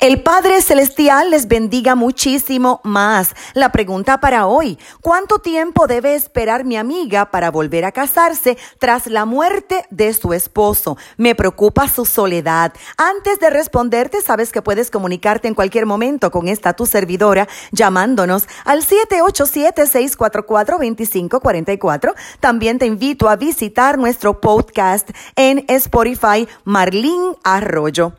El Padre Celestial les bendiga muchísimo más. La pregunta para hoy, ¿cuánto tiempo debe esperar mi amiga para volver a casarse tras la muerte de su esposo? Me preocupa su soledad. Antes de responderte, sabes que puedes comunicarte en cualquier momento con esta tu servidora llamándonos al 787-644-2544. También te invito a visitar nuestro podcast en Spotify Marlín Arroyo.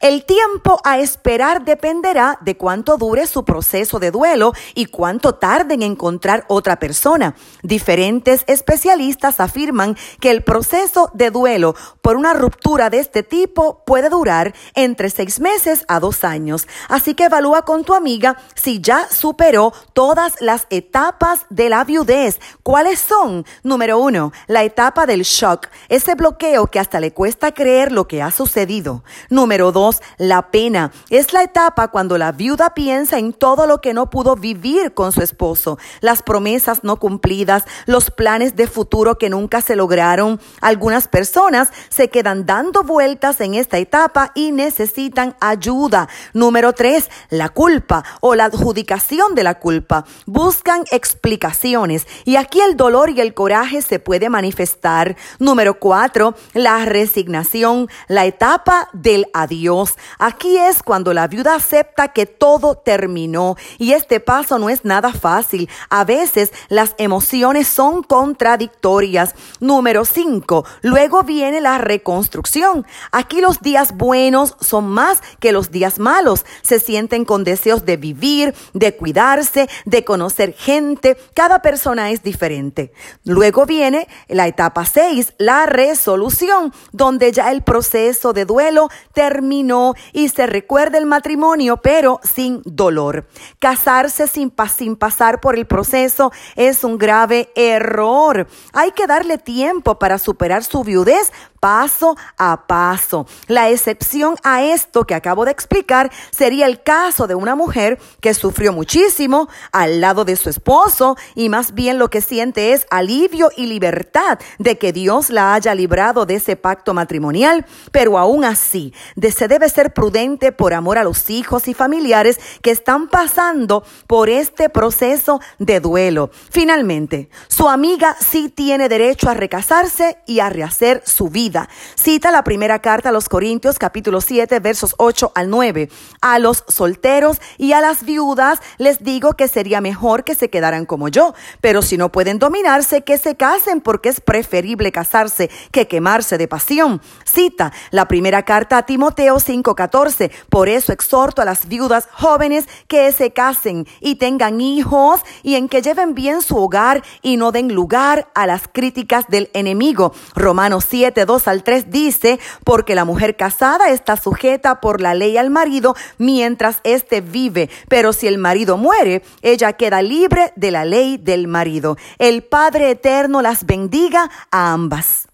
El tiempo a esperar dependerá de cuánto dure su proceso de duelo y cuánto tarde en encontrar otra persona. Diferentes especialistas afirman que el proceso de duelo por una ruptura de este tipo puede durar entre seis meses a dos años. Así que evalúa con tu amiga si ya superó todas las etapas de la viudez. ¿Cuáles son? Número uno, la etapa del shock, ese bloqueo que hasta le cuesta creer lo que ha sucedido. Número dos, la pena. Es la etapa cuando la viuda piensa en todo lo que no pudo vivir con su esposo, las promesas no cumplidas, los planes de futuro que nunca se lograron. Algunas personas se quedan dando vueltas en esta etapa y necesitan ayuda. Número tres, la culpa o la adjudicación de la culpa. Buscan explicaciones y aquí el dolor y el coraje se puede manifestar. Número cuatro, la resignación, la etapa del adiós. Aquí es cuando la viuda acepta que todo terminó y este paso no es nada fácil. A veces las emociones son contradictorias. Número 5. Luego viene la reconstrucción. Aquí los días buenos son más que los días malos. Se sienten con deseos de vivir, de cuidarse, de conocer gente. Cada persona es diferente. Luego viene la etapa 6, la resolución, donde ya el proceso de duelo termina y se recuerda el matrimonio, pero sin dolor. Casarse sin, sin pasar por el proceso es un grave error. Hay que darle tiempo para superar su viudez paso a paso. La excepción a esto que acabo de explicar sería el caso de una mujer que sufrió muchísimo al lado de su esposo y más bien lo que siente es alivio y libertad de que Dios la haya librado de ese pacto matrimonial, pero aún así se debe ser prudente por amor a los hijos y familiares que están pasando por este proceso de duelo. Finalmente, su amiga sí tiene derecho a recasarse y a rehacer su vida. Cita la primera carta a los Corintios capítulo 7 versos 8 al 9. A los solteros y a las viudas les digo que sería mejor que se quedaran como yo, pero si no pueden dominarse, que se casen porque es preferible casarse que quemarse de pasión. Cita la primera carta a Timoteo 5:14. Por eso exhorto a las viudas jóvenes que se casen y tengan hijos y en que lleven bien su hogar y no den lugar a las críticas del enemigo. Romanos 7, 2 al 3 dice, porque la mujer casada está sujeta por la ley al marido mientras éste vive, pero si el marido muere, ella queda libre de la ley del marido. El Padre Eterno las bendiga a ambas.